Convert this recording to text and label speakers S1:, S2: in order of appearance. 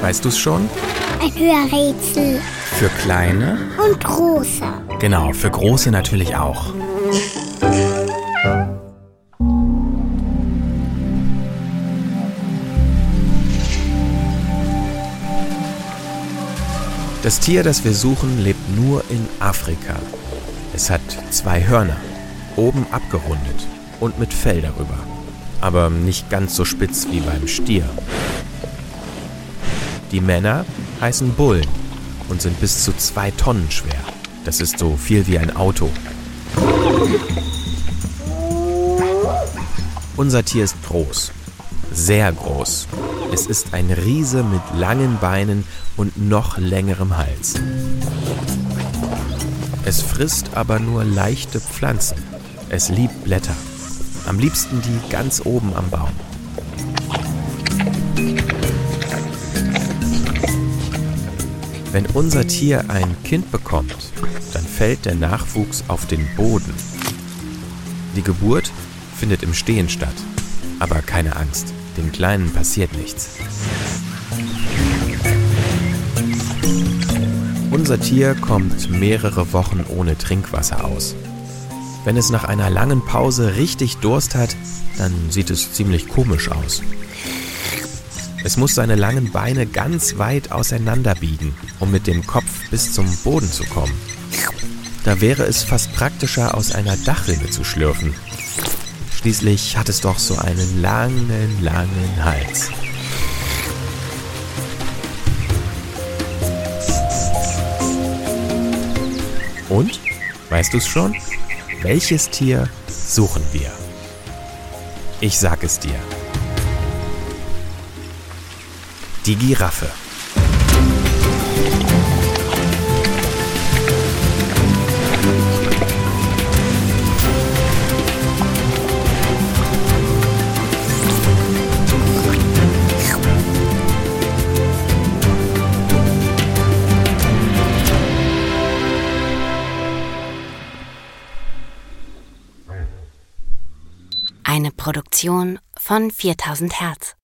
S1: Weißt du es schon?
S2: Ein Hörrätsel.
S1: Für kleine?
S2: Und große.
S1: Genau, für große natürlich auch. Das Tier, das wir suchen, lebt nur in Afrika. Es hat zwei Hörner, oben abgerundet und mit Fell darüber, aber nicht ganz so spitz wie beim Stier. Die Männer heißen Bullen und sind bis zu zwei Tonnen schwer. Das ist so viel wie ein Auto. Unser Tier ist groß, sehr groß. Es ist ein Riese mit langen Beinen und noch längerem Hals. Es frisst aber nur leichte Pflanzen. Es liebt Blätter. Am liebsten die ganz oben am Baum. Wenn unser Tier ein Kind bekommt, dann fällt der Nachwuchs auf den Boden. Die Geburt findet im Stehen statt. Aber keine Angst, dem Kleinen passiert nichts. Unser Tier kommt mehrere Wochen ohne Trinkwasser aus. Wenn es nach einer langen Pause richtig Durst hat, dann sieht es ziemlich komisch aus. Es muss seine langen Beine ganz weit auseinander biegen, um mit dem Kopf bis zum Boden zu kommen. Da wäre es fast praktischer, aus einer Dachrinne zu schlürfen. Schließlich hat es doch so einen langen, langen Hals. Und? Weißt du es schon? Welches Tier suchen wir? Ich sag es dir. Die Giraffe.
S3: Eine Produktion von 4000 Hertz.